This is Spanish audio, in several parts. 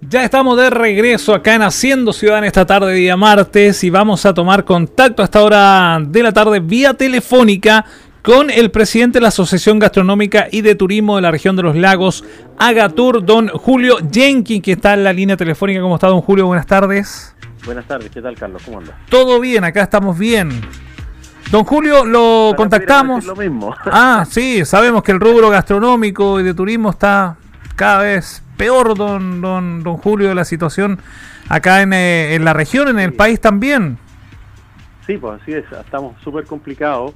Ya estamos de regreso acá en Haciendo Ciudad en esta tarde, día martes, y vamos a tomar contacto a esta hora de la tarde vía telefónica con el presidente de la Asociación Gastronómica y de Turismo de la región de los lagos, Agatur, don Julio Jenkins, que está en la línea telefónica. ¿Cómo está, don Julio? Buenas tardes. Buenas tardes, ¿qué tal, Carlos? ¿Cómo anda? Todo bien, acá estamos bien. Don Julio, lo contactamos. Lo mismo. Ah, sí, sabemos que el rubro gastronómico y de turismo está cada vez peor, don, don, don Julio, de la situación acá en, eh, en la región, en el país también. Sí, pues así es, estamos súper complicados.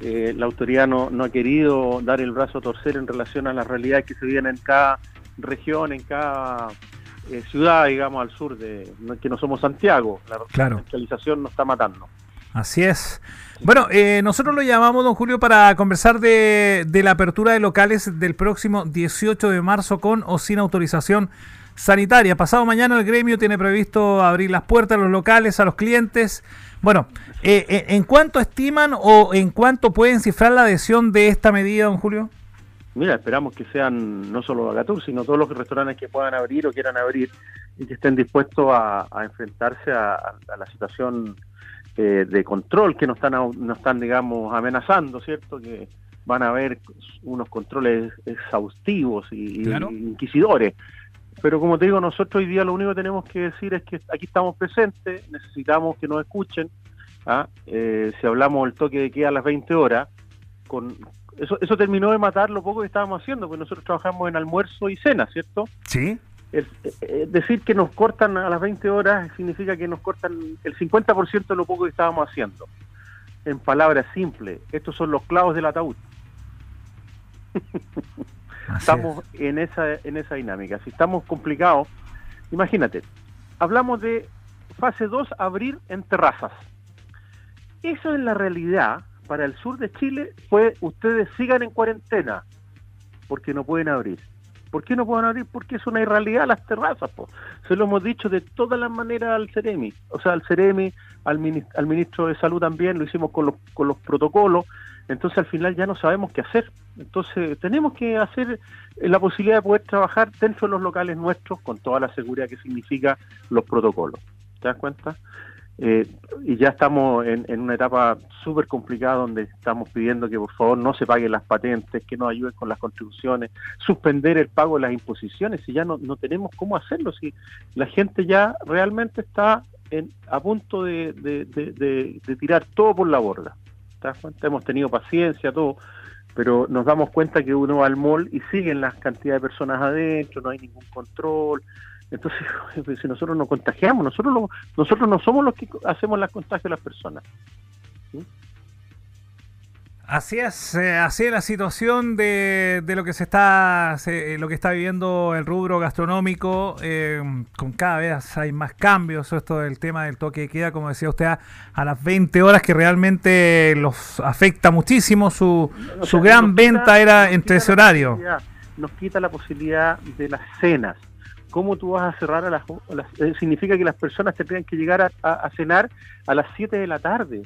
Eh, la autoridad no, no ha querido dar el brazo a torcer en relación a las realidades que se viven en cada región, en cada eh, ciudad, digamos, al sur, de que no somos Santiago. La Claro. centralización nos está matando. Así es. Bueno, eh, nosotros lo llamamos, don Julio, para conversar de, de la apertura de locales del próximo 18 de marzo con o sin autorización sanitaria. Pasado mañana el gremio tiene previsto abrir las puertas a los locales, a los clientes. Bueno, eh, eh, ¿en cuánto estiman o en cuánto pueden cifrar la adhesión de esta medida, don Julio? Mira, esperamos que sean no solo Agatur, sino todos los restaurantes que puedan abrir o quieran abrir y que estén dispuestos a, enfrentarse a- a la situación eh, de control que nos están, nos están, digamos, amenazando, ¿cierto? Que van a haber unos controles exhaustivos y, y- Claro. y inquisidores. Pero como te digo, nosotros hoy día lo único que tenemos que decir es que aquí estamos presentes, necesitamos que nos escuchen. ¿ah? Eh, si hablamos del toque de queda a las 20 horas, con eso, eso terminó de matar lo poco que estábamos haciendo, porque nosotros trabajamos en almuerzo y cena, ¿cierto? Sí. El- eh, decir que nos cortan a las 20 horas significa que nos cortan el 50% de lo poco que estábamos haciendo. En palabras simples, estos son los clavos del ataúd. estamos en esa en esa dinámica. Si estamos complicados, imagínate, hablamos de fase 2, abrir en terrazas. Eso en la realidad, para el sur de Chile, fue ustedes sigan en cuarentena, porque no pueden abrir. ¿Por qué no pueden abrir? Porque es una irrealidad las terrazas. po. Se lo hemos dicho de todas las maneras al Ceremi. O sea, al Ceremi, al, minis- al ministro de Salud también, lo hicimos con los, con los protocolos. Entonces al final ya no sabemos qué hacer. Entonces tenemos que hacer eh, la posibilidad de poder trabajar dentro de los locales nuestros con toda la seguridad que significa los protocolos. ¿Te das cuenta? Eh, y ya estamos en, en una etapa súper complicada donde estamos pidiendo que por favor no se paguen las patentes, que nos ayuden con las contribuciones, suspender el pago de las imposiciones, si ya no, no tenemos cómo hacerlo, si la gente ya realmente está en, a punto de, de- de- de- tirar todo por la borda. Hemos tenido paciencia, todo, pero nos damos cuenta que uno va al mall y siguen las cantidades de personas adentro, no hay ningún control. Entonces, si nosotros nos contagiamos, nosotros no, nosotros no somos los que hacemos las contagios de las personas. Así es, eh, así es la situación de, de lo que se está se- lo que está viviendo el rubro gastronómico. eh, con cada vez hay más cambios. Esto del tema del toque de queda, como decía usted, a, a las 20 horas que realmente los afecta muchísimo. Su, su gran quita- venta era entre ese horario. Nos quita la posibilidad de las cenas. ¿Cómo tú vas a cerrar a las... eh, significa que las personas tendrían que llegar a, cenar a las 7 de la tarde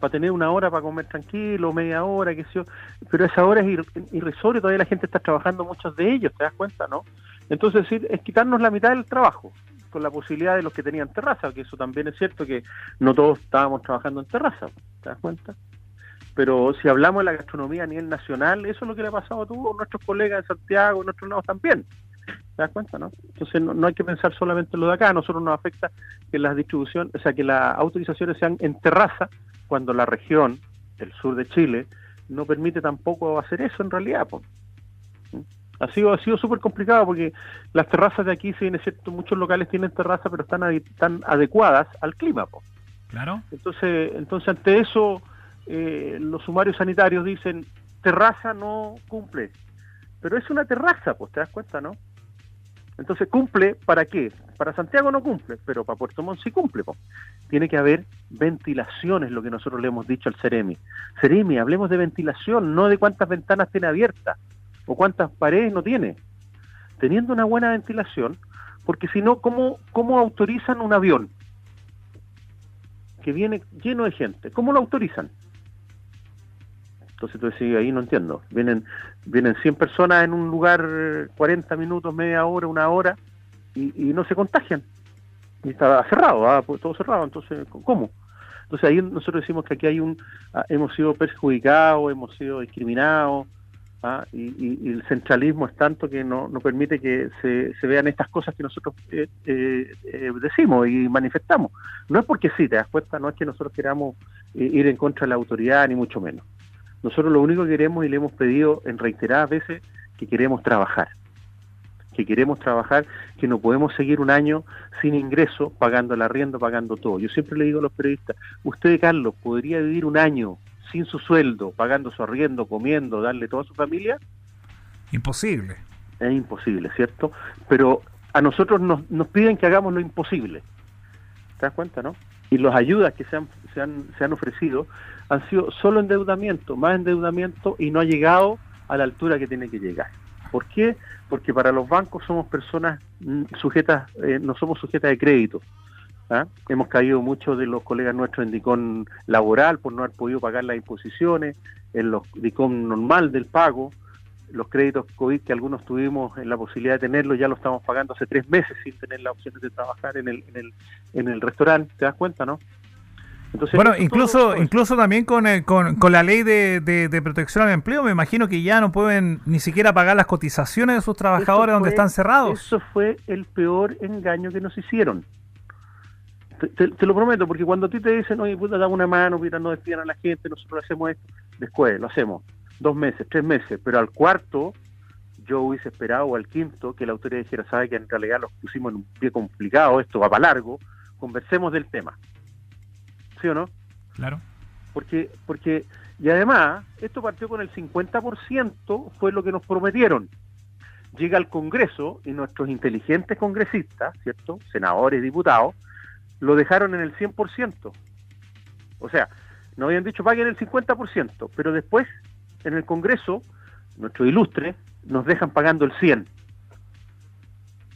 para tener una hora para comer tranquilo, media hora, qué sé yo. Pero esa hora es ir- irrisorio, todavía la gente está trabajando, muchos de ellos, ¿te das cuenta, no? Entonces, sí, es quitarnos la mitad del trabajo, con la posibilidad de los que tenían terraza, que eso también es cierto que no todos estábamos trabajando en terraza, ¿te das cuenta? Pero si hablamos de la gastronomía a nivel nacional, eso es lo que le ha pasado a todos nuestros colegas en Santiago, en otros lados también. ¿Te das cuenta, no? Entonces no, no hay que pensar solamente en lo de acá, a nosotros nos afecta que las distribuciones, o sea, que las autorizaciones sean en terraza, cuando la región, el sur de Chile, no permite tampoco hacer eso en realidad. po. Ha sido, ha sido súper complicado porque las terrazas de aquí, si bien es cierto, muchos locales tienen terraza, pero están, están adecuadas al clima. po. Claro. Entonces, entonces ante eso, eh, los sumarios sanitarios dicen, terraza no cumple. Pero es una terraza, pues te das cuenta, ¿no? Entonces, ¿cumple para qué? Para Santiago no cumple, pero para Puerto Montt sí cumple. Tiene que haber ventilación, es lo que nosotros le hemos dicho al Ceremi. Ceremi, hablemos de ventilación, no de cuántas ventanas tiene abiertas o cuántas paredes no tiene. Teniendo una buena ventilación, porque si no, ¿cómo, ¿cómo autorizan un avión que viene lleno de gente? ¿Cómo lo autorizan? Entonces tú decís, ahí no entiendo. Vienen, vienen 100 personas en un lugar, eh, 40 minutos, media hora, una hora, y, no se contagian. Y está cerrado, ¿ah? pues todo cerrado, entonces, ¿cómo? Entonces ahí nosotros decimos que aquí hay un, ah, hemos sido perjudicados, hemos sido discriminados, ¿ah? y, el centralismo es tanto que no, no permite que se, se, vean estas cosas que nosotros eh, eh, eh, decimos y manifestamos. No es porque sí, te das cuenta, no es que nosotros queramos ir en contra de la autoridad, ni mucho menos. Nosotros lo único que queremos y le hemos pedido en reiteradas veces que queremos trabajar que queremos trabajar, que no podemos seguir un año sin ingreso, pagando el arriendo, pagando todo. Yo siempre le digo a los periodistas, usted, Carlos, podría vivir un año sin su sueldo, pagando su arriendo, comiendo, darle todo a su familia? Imposible. Es imposible, ¿cierto? Pero a nosotros nos, nos piden que hagamos lo imposible. ¿Te das cuenta, no? Y las ayudas que se han, se han, se han ofrecido han sido solo endeudamiento, más endeudamiento y no ha llegado a la altura que tiene que llegar. ¿Por qué? Porque para los bancos somos personas mm, sujetas, eh, no somos sujetas de crédito. ¿ah? Hemos caído muchos de los colegas nuestros en DICOM laboral por no haber podido pagar las imposiciones, en los DICOM normal del pago, los créditos COVID que algunos tuvimos en la posibilidad de tenerlos ya lo estamos pagando hace tres meses sin tener la opción de trabajar en el, en el, en el restaurante, ¿te das cuenta, no? bueno, incluso incluso también con, con, la ley de, protección al empleo, me imagino que ya no pueden ni siquiera pagar las cotizaciones de sus trabajadores donde están cerrados. Eso fue el peor engaño que nos hicieron. Te, lo prometo, porque cuando a ti te dicen, oye, puta, dame una mano, mira, no despidan a la gente, nosotros hacemos esto, después lo hacemos, dos meses, tres meses, pero al cuarto yo hubiese esperado, o al quinto, que la autoridad dijera, sabe que en realidad los pusimos en un pie complicado, esto va para largo, conversemos del tema. ¿sí o no? Claro. Porque, porque, y además, esto partió con el 50%, fue lo que nos prometieron. Llega al Congreso y nuestros inteligentes congresistas, ¿cierto? Senadores, diputados, lo dejaron en el 100%. O sea, no habían dicho paguen el 50%, pero después, en el Congreso, nuestro ilustre, nos dejan pagando el 100%.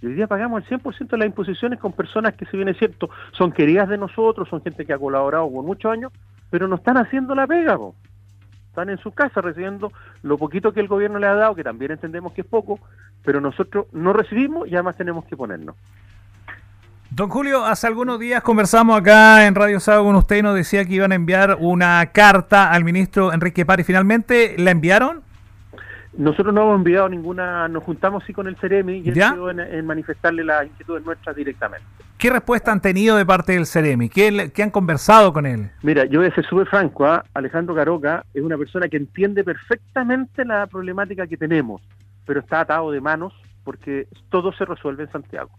Y hoy día pagamos el 100% de las imposiciones con personas que, si bien es cierto, son queridas de nosotros, son gente que ha colaborado por muchos años, pero no están haciendo la pega, están en su casa recibiendo lo poquito que el gobierno le ha dado, que también entendemos que es poco, pero nosotros no recibimos y además tenemos que ponernos. Don Julio, hace algunos días conversamos acá en Radio Sábado con usted y nos decía que iban a enviar una carta al ministro Enrique Pari. ¿Finalmente la enviaron? Nosotros no hemos enviado ninguna, nos juntamos sí con el Ceremi y en, en, manifestarle las inquietudes nuestras directamente. ¿Qué respuesta han tenido de parte del Ceremi? ¿Qué, han conversado con él? Mira, yo voy a ser súper franco, ¿ah? Alejandro Caroca es una persona que entiende perfectamente la problemática que tenemos, pero está atado de manos porque todo se resuelve en Santiago.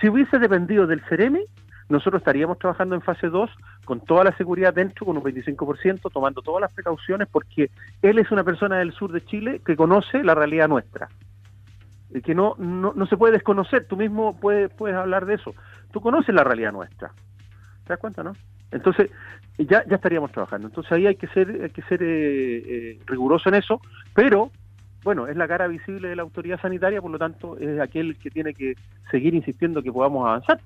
Si hubiese dependido del Ceremi, nosotros estaríamos trabajando en fase 2 con toda la seguridad dentro, con un 25%, tomando todas las precauciones, porque él es una persona del sur de Chile que conoce la realidad nuestra. Y que no, no, se puede desconocer, tú mismo puedes, puedes hablar de eso. Tú conoces la realidad nuestra. ¿Te das cuenta, no? Entonces, ya, ya estaríamos trabajando. Entonces ahí hay que ser, hay que ser eh, eh, riguroso en eso, pero bueno, es la cara visible de la autoridad sanitaria, por lo tanto es aquel que tiene que seguir insistiendo que podamos avanzar.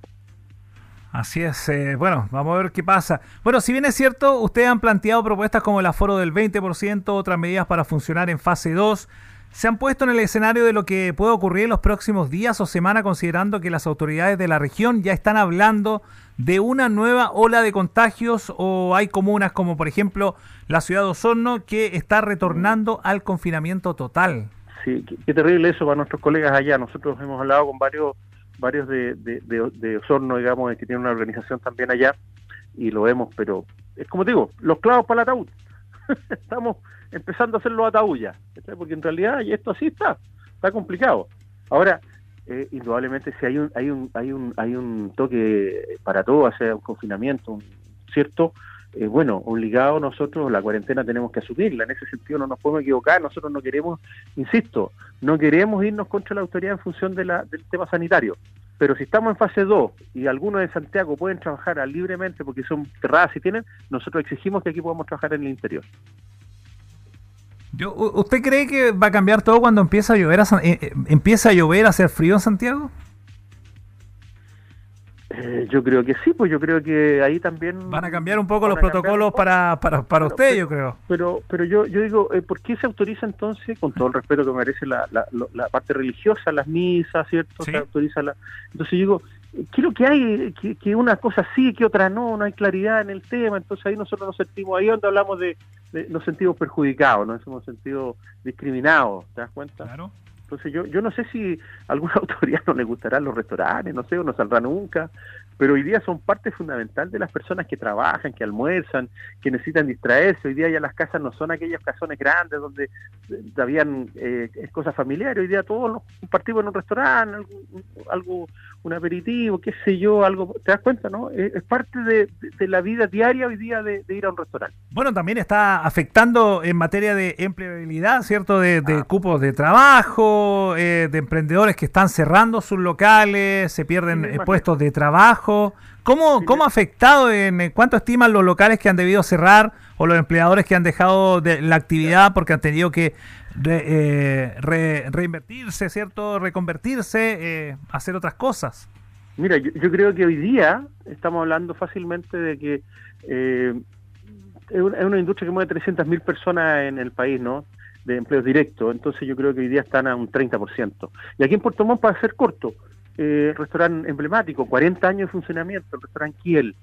Así es, eh, bueno, vamos a ver qué pasa. Bueno, si bien es cierto, ustedes han planteado propuestas como el aforo del 20%, otras medidas para funcionar en fase 2. ¿Se han puesto en el escenario de lo que puede ocurrir en los próximos días o semanas, considerando que las autoridades de la región ya están hablando de una nueva ola de contagios o hay comunas como por ejemplo la ciudad de Osorno que está retornando al confinamiento total? Sí, qué terrible eso para nuestros colegas allá. Nosotros hemos hablado con varios varios de, de, Osorno, digamos, que tienen una organización también allá, y lo vemos, pero es como digo, los clavos para el ataúd. Estamos empezando a hacer los ataúd ya, porque en realidad y esto así está, está complicado. Ahora, eh, indudablemente si hay un, hay un, hay un, hay un toque para todo, hacer un confinamiento, ¿cierto? Eh, bueno, obligado nosotros la cuarentena tenemos que asumirla, en ese sentido no nos podemos equivocar, nosotros no queremos, insisto, no queremos irnos contra la autoridad en función de la, del tema sanitario, pero si estamos en fase 2 y algunos de Santiago pueden trabajar libremente porque son cerradas y tienen, nosotros exigimos que aquí podamos trabajar en el interior. ¿Usted cree que va a cambiar todo cuando empieza a llover, a, eh, eh, empieza a llover, a hacer frío en Santiago? Eh, yo creo que sí, pues yo creo que ahí también... Van a cambiar un poco los protocolos para, para, para usted, yo creo. Pero pero yo yo digo, eh, ¿por qué se autoriza entonces, con todo el respeto que merece la, la, la parte religiosa, las misas, ¿cierto? Se autoriza la... Entonces yo digo, ¿qué es lo que hay? Que, que, una cosa sí, que otra no, no hay claridad en el tema, entonces ahí nosotros nos sentimos, ahí donde hablamos de, de nos sentimos perjudicados, nos hemos sentido discriminados, ¿te das cuenta? Claro. Entonces yo, yo no sé si a alguna autoridad no le gustarán los restaurantes, no sé, o no saldrá nunca, pero hoy día son parte fundamental de las personas que trabajan, que almuerzan, que necesitan distraerse. Hoy día ya las casas no son aquellas casones grandes donde eh, habían eh, cosas familiares. Hoy día todos nos compartimos en un restaurante, algo, algo, un aperitivo, qué sé yo, algo. ¿Te das cuenta, no? Es, parte de, la vida diaria hoy día de, ir a un restaurante. Bueno, también está afectando en materia de empleabilidad, ¿cierto? De, ah. cupos de trabajo, eh, de emprendedores que están cerrando sus locales, se pierden puestos de trabajo ¿Cómo, ¿Cómo ha afectado, en cuánto estiman los locales que han debido cerrar o los empleadores que han dejado de la actividad porque han tenido que eh, reinvertirse, ¿cierto? Reconvertirse, eh, hacer otras cosas? Mira, yo, creo que hoy día estamos hablando fácilmente de que eh, es, una, industria que mueve 300.000 personas en el país, ¿no? De empleos directos. Entonces yo creo que hoy día están a un 30%. Y aquí en Puerto Montt, para ser corto, eh, restaurante emblemático, 40 años de funcionamiento, el restaurante Kiel.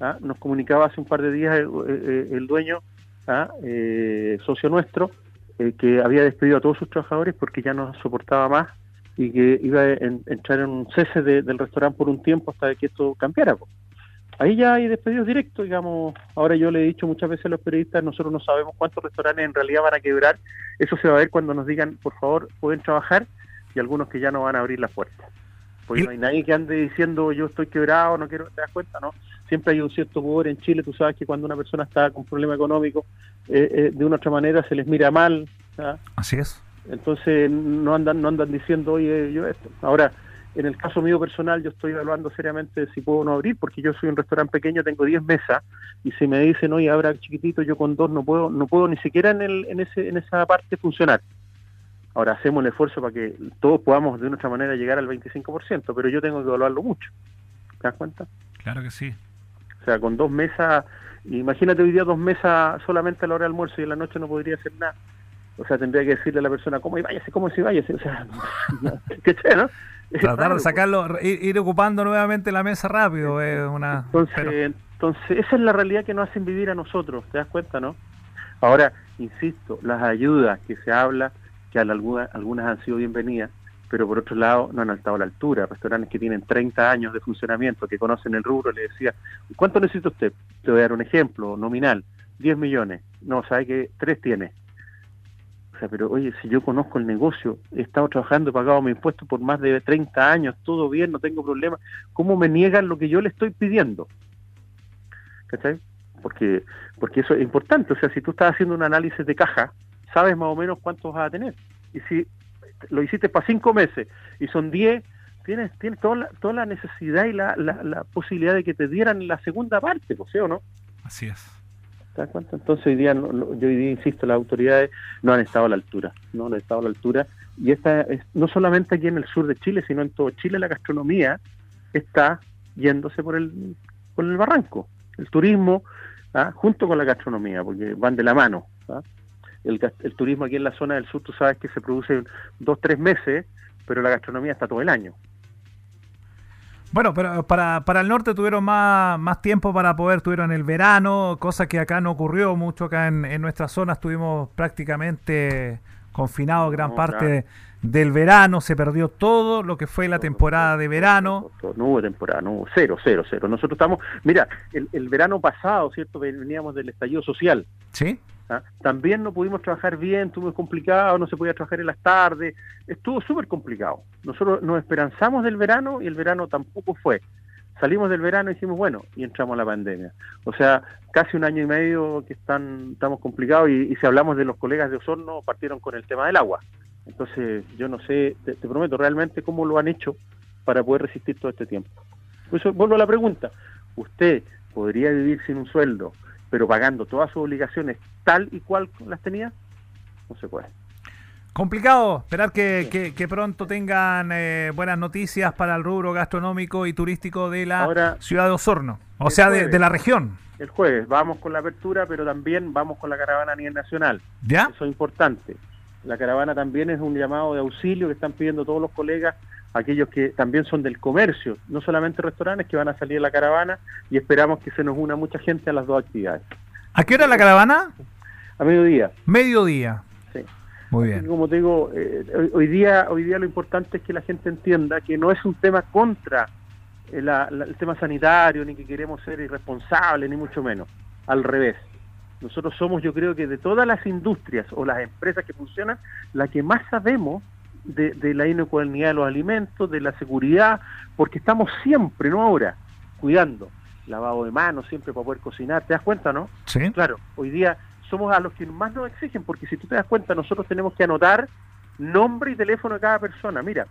¿ah? Nos comunicaba hace un par de días el, eh, eh, dueño, ¿ah? eh, socio nuestro, que había despedido a todos sus trabajadores porque ya no soportaba más y que iba a entrar en un cese del restaurante por un tiempo hasta que esto cambiara. Ahí ya hay despedidos directos, digamos. Ahora yo le he dicho muchas veces a los periodistas, nosotros no sabemos cuántos restaurantes en realidad van a quebrar. Eso se va a ver cuando nos digan, por favor, pueden trabajar y algunos que ya no van a abrir las puertas. Porque no hay nadie que ande diciendo yo estoy quebrado, no quiero, te das cuenta, ¿no? Siempre hay un cierto poder en Chile, tú sabes que cuando una persona está con problema económico, eh, eh, de una u otra manera se les mira mal. Así es. Entonces no andan no andan diciendo, oye, yo esto. Ahora, en el caso mío personal, yo estoy evaluando seriamente si puedo no abrir, porque yo soy un restaurante pequeño, tengo 10 mesas, y si me dicen, oye, abra chiquitito, yo con dos no puedo no puedo ni siquiera en, el, en, ese, en esa parte funcionar. Ahora hacemos el esfuerzo para que todos podamos de nuestra manera llegar al 25%, pero yo tengo que evaluarlo mucho. ¿Te das cuenta? Claro que sí. O sea, con dos mesas, imagínate hoy día dos mesas solamente a la hora de almuerzo y en la noche no podría hacer nada. O sea, tendría que decirle a la persona, ¿cómo y váyase? ¿Cómo si váyase? O sea, ¿qué che, no? Tratar de sacarlo, ir, ocupando nuevamente la mesa rápido es una... Entonces, entonces, esa es la realidad que nos hacen vivir a nosotros, ¿te das cuenta, no? Ahora, insisto, las ayudas que se habla que algunas, algunas han sido bienvenidas, pero por otro lado no han estado a la altura. Restaurantes que tienen 30 años de funcionamiento, que conocen el rubro, le decía, ¿cuánto necesita usted? Te voy a dar un ejemplo nominal, 10 millones. No, sabe que 3 tiene. O sea, pero oye, si yo conozco el negocio, he estado trabajando, he pagado mi impuesto por más de 30 años, todo bien, no tengo problema, ¿cómo me niegan lo que yo le estoy pidiendo? ¿Cachai? Porque, porque eso es importante. O sea, si tú estás haciendo un análisis de caja, sabes más o menos cuántos vas a tener. Y si lo hiciste para cinco meses y son diez, tienes, tienes toda, la, toda la necesidad y la, la, posibilidad de que te dieran la segunda parte, ¿sí o no? Así es. Entonces hoy día, yo hoy día insisto, las autoridades no han estado a la altura, no han estado a la altura. Y esta es, no solamente aquí en el sur de Chile, sino en todo Chile la gastronomía está yéndose por el, por el barranco. El turismo, ¿ah? junto con la gastronomía, porque van de la mano. ¿ah? El, turismo aquí en la zona del sur, tú sabes que se produce dos, tres meses, pero la gastronomía está todo el año. Bueno, pero para, para el norte tuvieron más, más tiempo para poder, tuvieron el verano, cosa que acá no ocurrió mucho, acá en, en nuestra zona estuvimos prácticamente confinados gran parte del verano, se perdió todo lo que fue la temporada de verano. No, hubo temporada, no hubo, cero, cero, cero. Nosotros estamos, mira, el, el verano pasado, ¿cierto? Veníamos del estallido social. Sí. ¿Ah? También no pudimos trabajar bien, estuvo complicado, no se podía trabajar en las tardes, estuvo súper complicado. Nosotros nos esperanzamos del verano y el verano tampoco fue. Salimos del verano y dijimos, bueno, y entramos a la pandemia. O sea, casi un año y medio que están, estamos complicados y, si hablamos de los colegas de Osorno, partieron con el tema del agua. Entonces, yo no sé, te, prometo realmente cómo lo han hecho para poder resistir todo este tiempo. Por eso vuelvo a la pregunta, ¿usted podría vivir sin un sueldo, pero pagando todas sus obligaciones tal y cual las tenía, no se puede. Complicado esperar que, que, pronto tengan eh, buenas noticias para el rubro gastronómico y turístico de la ciudad de Osorno, o sea, de, la región. El jueves vamos con la apertura, pero también vamos con la caravana a nivel nacional. ¿Ya? Eso es importante. La caravana también es un llamado de auxilio que están pidiendo todos los colegas, aquellos que también son del comercio, no solamente restaurantes que van a salir a la caravana y esperamos que se nos una mucha gente a las dos actividades. ¿A qué hora la caravana? A mediodía. Mediodía. Muy bien. Como te digo, eh, hoy día hoy día lo importante es que la gente entienda que no es un tema contra eh, el tema sanitario, ni que queremos ser irresponsables, ni mucho menos. Al revés. Nosotros somos, yo creo que de todas las industrias o las empresas que funcionan, la que más sabemos de, de la inocuidad de los alimentos, de la seguridad, porque estamos siempre, no ahora, cuidando lavado de manos siempre para poder cocinar. ¿Te das cuenta, no? Sí. Claro, hoy día somos a los que más nos exigen, porque si tú te das cuenta, nosotros tenemos que anotar nombre y teléfono de cada persona. Mira,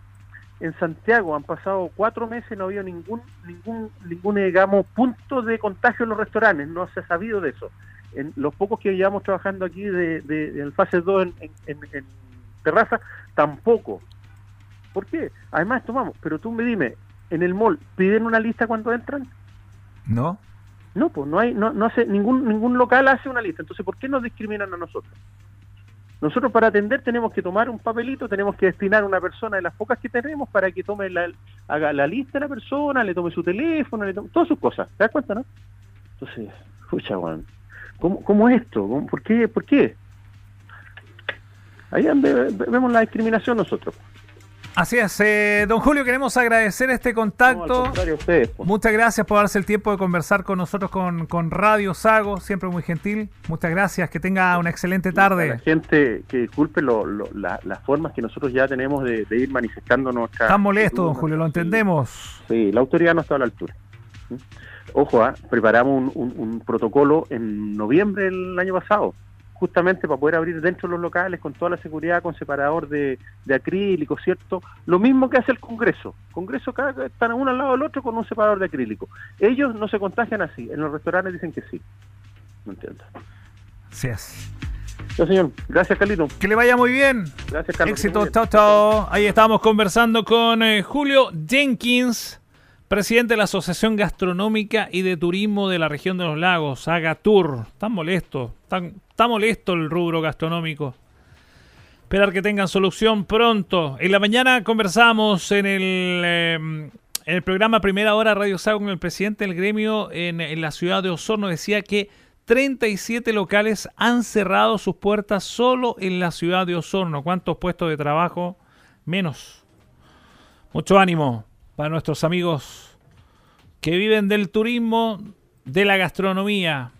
en Santiago han pasado cuatro meses, no ha habido ningún, ningún, ningún, digamos, punto de contagio en los restaurantes, no se ha sabido de eso. En los pocos que llevamos trabajando aquí de, de, fase 2 en, en, terraza, tampoco. ¿Por qué? Además tomamos, pero tú me dime, en el mall, ¿piden una lista cuando entran? No. No, pues no hay, no, no hace, ningún, ningún local hace una lista. Entonces, ¿por qué nos discriminan a nosotros? Nosotros para atender tenemos que tomar un papelito, tenemos que destinar a una persona de las pocas que tenemos para que tome la, haga la lista de la persona, le tome su teléfono, le tome todas sus cosas. ¿Te das cuenta, no? Entonces, escucha, Juan, ¿cómo, ¿cómo es esto? ¿Por qué? ¿Por qué? Ahí vemos la discriminación nosotros. Así es, eh, don Julio, queremos agradecer este contacto. Muchas gracias por darse el tiempo de conversar con nosotros con, con Radio Sago, siempre muy gentil. Muchas gracias, que tenga una excelente tarde. la gente que disculpe las formas que nosotros ya tenemos de, ir manifestando nuestra... Está molesto, don Julio, lo entendemos. Sí, la autoridad no está a la altura. Ojo, ¿ah? preparamos un protocolo en noviembre del año pasado justamente para poder abrir dentro de los locales con toda la seguridad, con separador de, acrílico, ¿cierto? Lo mismo que hace el Congreso. Congreso cada, están uno al lado del otro con un separador de acrílico. Ellos no se contagian así, en los restaurantes dicen que sí. No entiendo. Sí es. señor. Gracias, Carlito. Que le vaya muy bien. Gracias, Carlos. Éxito. Chao, chao. Ahí estamos conversando con eh, Julio Jenkins presidente de la Asociación Gastronómica y de Turismo de la región de los lagos, Agatur. Tan molesto, tan, está molesto el rubro gastronómico. Esperar que tengan solución pronto. En la mañana conversamos en el, em, en el programa Primera Hora Radio Sago con el presidente del gremio en, en la ciudad de Osorno. Decía que 37 locales han cerrado sus puertas solo en la ciudad de Osorno. ¿Cuántos puestos de trabajo? Menos. Mucho ánimo para nuestros amigos que viven del turismo, de la gastronomía.